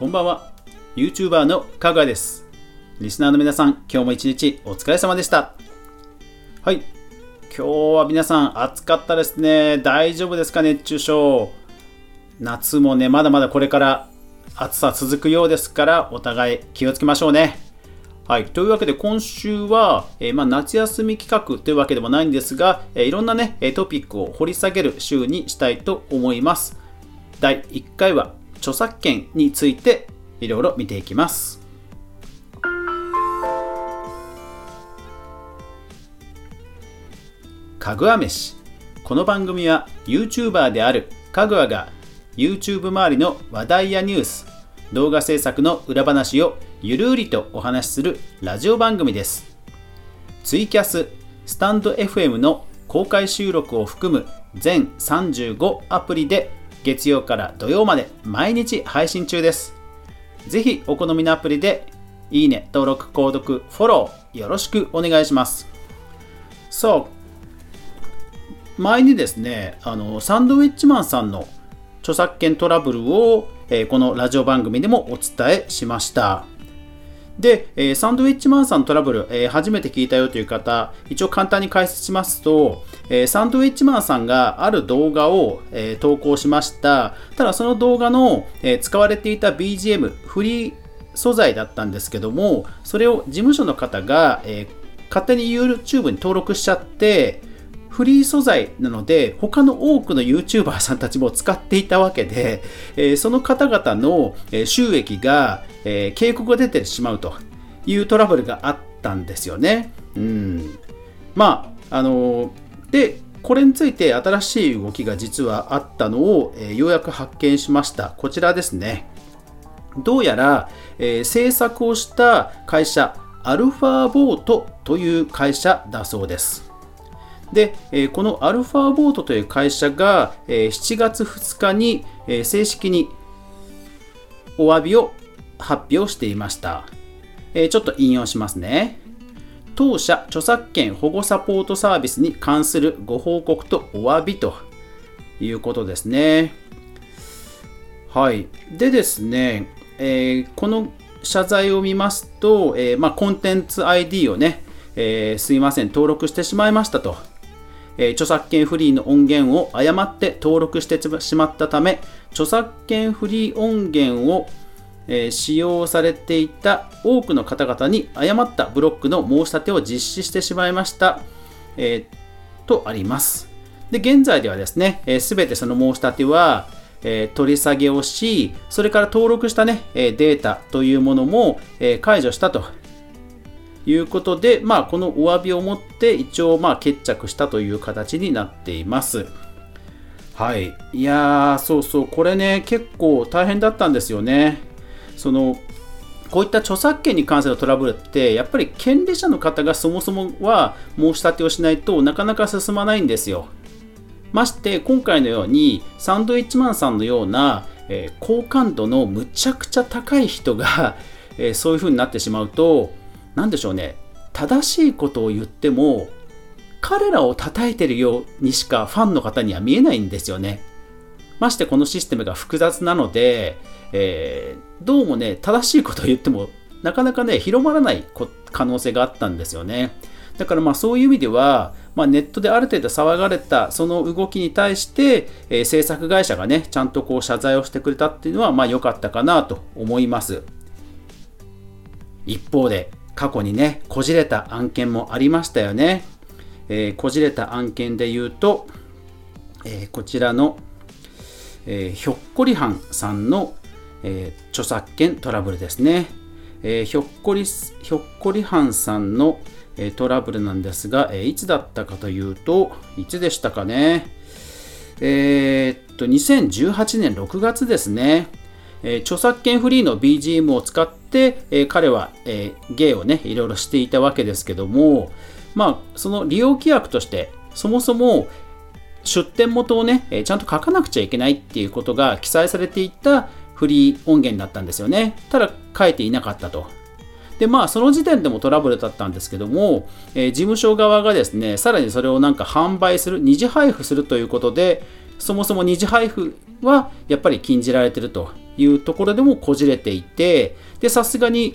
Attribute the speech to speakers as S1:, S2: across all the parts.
S1: こんばんは。YouTuber のかぐわです。リスナーの皆さん今日も一日お疲れ様でした。はい。今日は皆さん暑かったですね。大丈夫ですか熱中症。夏もねまだまだこれから暑さ続くようですからお互い気をつけましょうね。はい。というわけで今週は、えー、まあ、夏休み企画というわけでもないんですが、えー、いろんなね、トピックを掘り下げる週にしたいと思います。第1回は著作権についていろいろ見ていきます。かぐわ飯この番組は YouTuber であるかぐわが YouTube 周りの話題やニュース動画制作の裏話をゆるりとお話しするラジオ番組ですツイキャススタンド FM の公開収録を含む全35アプリで月曜から土曜まで毎日配信中です。ぜひお好みのアプリでいいね、登録、購読、フォローよろしくお願いします。そう。前にですねあのサンドウィッチマンさんの著作権トラブルを、えー、このラジオ番組でもお伝えしました。で、えー、サンドウィッチマンさんのトラブル、えー、初めて聞いたよという方、一応簡単に解説しますと、えー、サンドウィッチマンさんがある動画を、え投稿しました。ただその動画の、え使われていた BGM、フリー素材だったんですけども、それを事務所の方が、え勝手に YouTube に登録しちゃって、フリー素材なので、他の多くの YouTuber さんたちも使っていたわけで、えその方々の収益が、え警告が出てしまうというトラブルがあったんですよね。うん。まあ、あので、これについて新しい動きが実はあったのを、えようやく発見しました。こちらですね。どうやら、えー、制作をした会社、アルファボートという会社だそうです。で、このアルファボートという会社が7月2日に正式にお詫びを発表していました。ちょっと引用しますね。当社著作権保護サポートサービスに関するご報告とお詫びということですね。はい。でですね、えー、この謝罪を見ますと、えー、まあ、コンテンツ ID をね、えー、すいません、登録してしまいましたと。え著作権フリーの音源を誤って登録してしまったため、著作権フリー音源を、え使用されていた多くの方々に誤ったブロックの申し立てを実施してしまいました、えー、とあります。で現在ではですね、す、え、べ、てその申し立ては、えー、取り下げをし、それから登録したね、えデータというものも、え解除したということで、まあ、このお詫びをもって一応まあ決着したという形になっています。はい。いやー、そうそう、これね、結構大変だったんですよね。その、こういった著作権に関するトラブルって、やっぱり権利者の方がそもそもは申し立てをしないとなかなか進まないんですよ。まして、今回のように、サンドウィッチマンさんのような、えー、好感度のむちゃくちゃ高い人が、えー、そういう風になってしまうと、何でしょうね正しいことを言っても彼らを称えてるようにしかファンの方には見えないんですよね。ましてこのシステムが複雑なので、えー、どうもね正しいことを言ってもなかなかね広まらない可能性があったんですよね。だからまあそういう意味では、まあ、ネットである程度騒がれたその動きに対して、えー、制作会社がねちゃんとこう謝罪をしてくれたっていうのはまあ良かったかなと思います。一方で過去にね、こじれた案件もありましたよね。えー、こじれた案件で言うと、えー、こちらの、えー、ひょっこりはんさんの、えー、著作権トラブルですね。えー、ひょっこり、ひょっこりはんさんの、えー、トラブルなんですが、えー、いつだったかというと、いつでしたかね。えー、っと、2018年6月ですね。え著作権フリーの BGM を使って、え彼は、え芸をね、いろいろしていたわけですけども、まあ、その利用規約として、そもそも出典元をね、えちゃんと書かなくちゃいけないっていうことが記載されていたフリー音源だったんですよね。ただ書いていなかったと。で、まあ、その時点でもトラブルだったんですけども、えー、事務所側がですね、さらにそれをなんか販売する、二次配布するということで、そもそも二次配布はやっぱり禁じられてるというところでもこじれていてでさすがに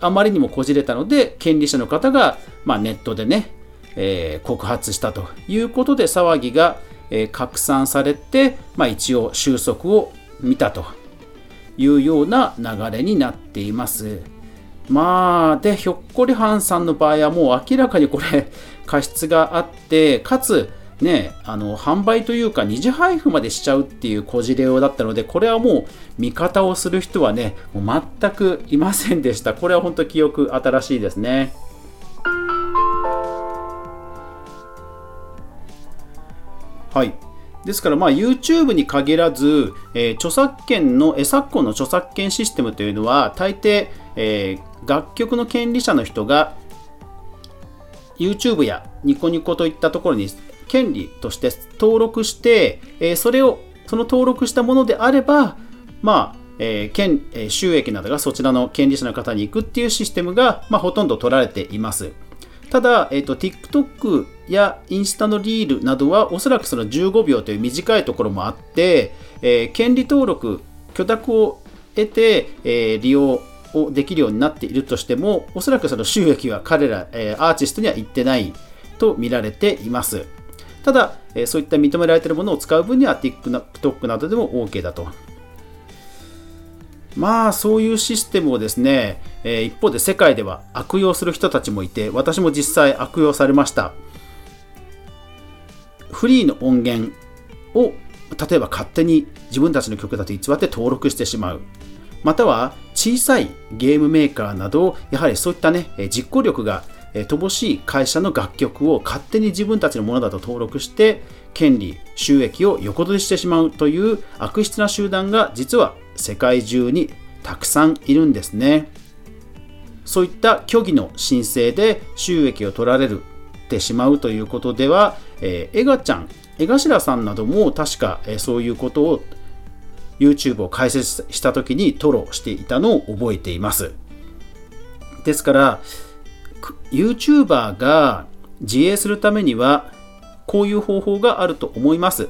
S1: あまりにもこじれたので権利者の方が、まあ、ネットでね、えー、告発したということで騒ぎが、えー、拡散されて、まあ、一応収束を見たというような流れになっています。まあ、で、ひょっこりはんさんの場合はもう明らかにこれ、過失があって、かつ、ね、あの販売というか二次配布までしちゃうっていうこじれようだったのでこれはもう味方をする人はねもう全くいませんでしたこれは本当記憶新しいですねはいですから、まあ、YouTube に限らず、えー、著作権の、え昨今の著作権システムというのは、大抵、えー、楽曲の権利者の人が YouTube やニコニコといったところに権利として登録して、えー、それを、その登録したものであれば、まあ、えー、権え収益などがそちらの権利者の方に行くっていうシステムが、まあ、ほとんど取られています。ただ、えーと、TikTok やインスタのリールなどはおそらくその15秒という短いところもあって、えー、権利登録、許諾を得て、えー、利用をできるようになっているとしても、おそらくその収益は彼ら、えー、アーティストには行ってないと見られています。ただ、えそういった認められているものを使う分には TikTok などでも OK だと。まあそういうシステムをですね、え一方で世界では悪用する人たちもいて、私も実際悪用されました。フリーの音源を例えば勝手に自分たちの曲だと偽って登録してしまう。または小さいゲームメーカーなど、やはりそういったね、実行力が乏しい会社の楽曲を勝手に自分たちのものだと登録して権利収益を横取りしてしまうという悪質な集団が実は世界中にたくさんいるんですねそういった虚偽の申請で収益を取られるてしまうということでは、えー、エガちゃん江頭さんなども確か、えー、そういうことを YouTube を開設した時に吐露していたのを覚えていますですから YouTuber が自営するためにはこういう方法があると思います。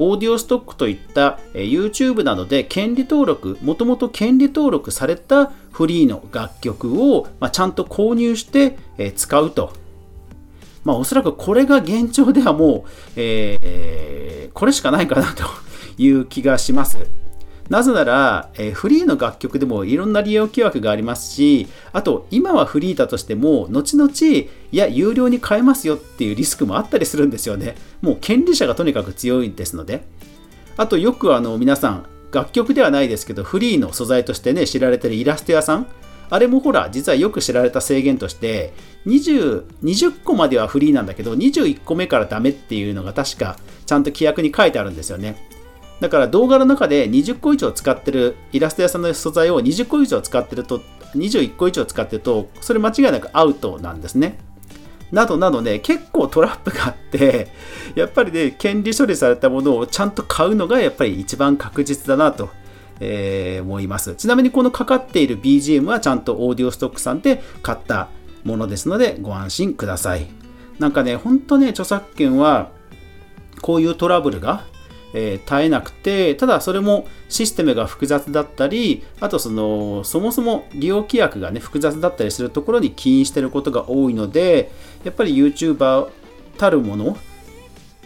S1: オーディオストックといった YouTube などで権利登録、もともと権利登録されたフリーの楽曲を、まちゃんと購入して使うと。まあ、おそらくこれが現状ではもう、えー、これしかないかなと いう気がします。なぜなら、えー、フリーの楽曲でもいろんな利用規約がありますし、あと今はフリーだとしても、後々、いや、有料に変えますよっていうリスクもあったりするんですよね。もう権利者がとにかく強いですので。あとよくあの皆さん、楽曲ではないですけど、フリーの素材としてね、知られてるイラスト屋さん、あれもほら、実はよく知られた制限として、20、20個まではフリーなんだけど、21個目からダメっていうのが確か、ちゃんと規約に書いてあるんですよね。だから動画の中で20個以上使ってるイラスト屋さんの素材を20個以上使ってると21個以上使ってるとそれ間違いなくアウトなんですね。などなどね結構トラップがあってやっぱりね権利処理されたものをちゃんと買うのがやっぱり一番確実だなと、えー、思います。ちなみにこのかかっている BGM はちゃんとオーディオストックさんで買ったものですのでご安心ください。なんかねほんとね著作権はこういうトラブルがえー、絶えなくてただそれもシステムが複雑だったりあとそのそもそも利用規約がね複雑だったりするところに起因してることが多いのでやっぱり YouTuber たるもの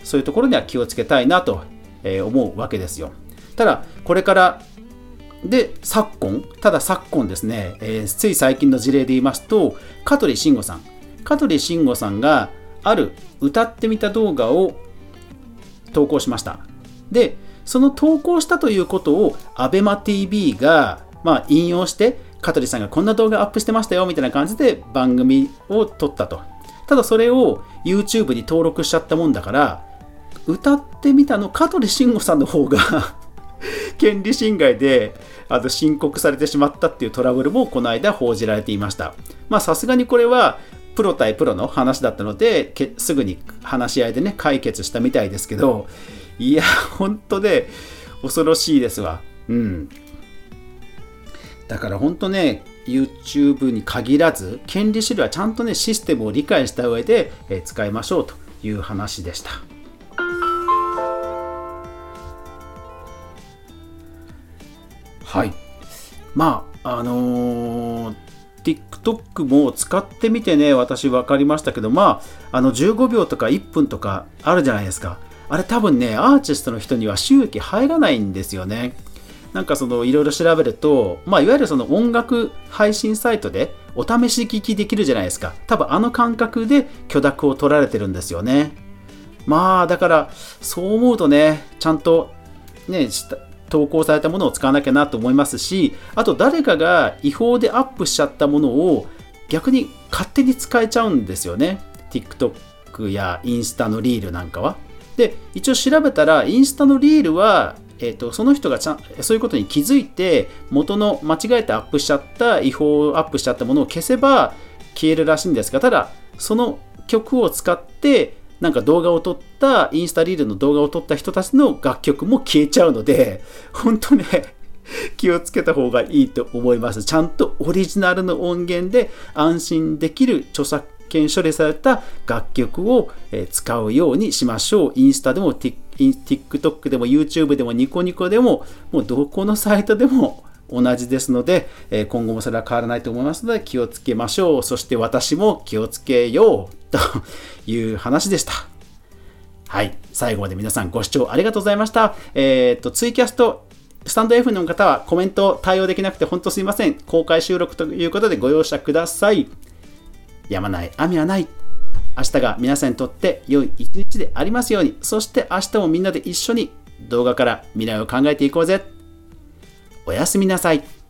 S1: そういうところには気をつけたいなと思うわけですよ。ただこれからで昨今ただ昨今ですね、えー、つい最近の事例で言いますと香取慎吾さん香取慎吾さんがある歌ってみた動画を投稿しましたで、その投稿したということを ABEMATV が、まあ、引用して、香取さんがこんな動画アップしてましたよみたいな感じで番組を撮ったと。ただそれを YouTube に登録しちゃったもんだから、歌ってみたの香取慎吾さんの方が権利侵害であの申告されてしまったっていうトラブルもこの間報じられていました。まあさすがにこれはプロ対プロの話だったのですぐに話し合いでね解決したみたいですけどいや、本当で、恐ろしいですわ。うん。だから本当ね、YouTube に限らず、権利資料はちゃんとね、システムを理解した上で、え使いましょうという話でした。はいまああのー TikTok も使ってみてね私分かりましたけどまああの15秒とか1分とかあるじゃないですかあれ多分ねアーティストの人には収益入らないんですよねなんかそのいろいろ調べると、まあ、いわゆるその音楽配信サイトでお試し聞きできるじゃないですか。多分あの感覚で許諾を取られてるんですよね。まあだからそう思うとね、ちゃんとね、投稿されたものを使わなきゃなと思いますし、あと誰かが違法でアップしちゃったものを逆に勝手に使えちゃうんですよね。TikTok やインスタのリールなんかは。で、一応調べたら、インスタのリールはえーと、その人がちゃんそういうことに気づいて元の間違えてアップしちゃった違法アップしちゃったものを消せば消えるらしいんですがただその曲を使ってなんか動画を撮ったインスタリールの動画を撮った人たちの楽曲も消えちゃうので 本当ね 気をつけた方がいいと思いますちゃんとオリジナルの音源で安心できる著作権処理された楽曲を使うようにしましょう。インスタでも TikTok でも YouTube でもニコニコでももうどこのサイトでも同じですので、え今後もそれは変わらないと思いますので気をつけましょう。そして私も気をつけよう という話でした。はい。最後まで皆さんご視聴ありがとうございました。えっ、ー、と、ツイキャストスタンド F の方はコメント対応できなくて本当すいません。公開収録ということでご容赦ください。やまない雨はない。明日が皆さんにとって良い一日でありますように。そして明日もみんなで一緒に動画から未来を考えていこうぜ。おやすみなさい。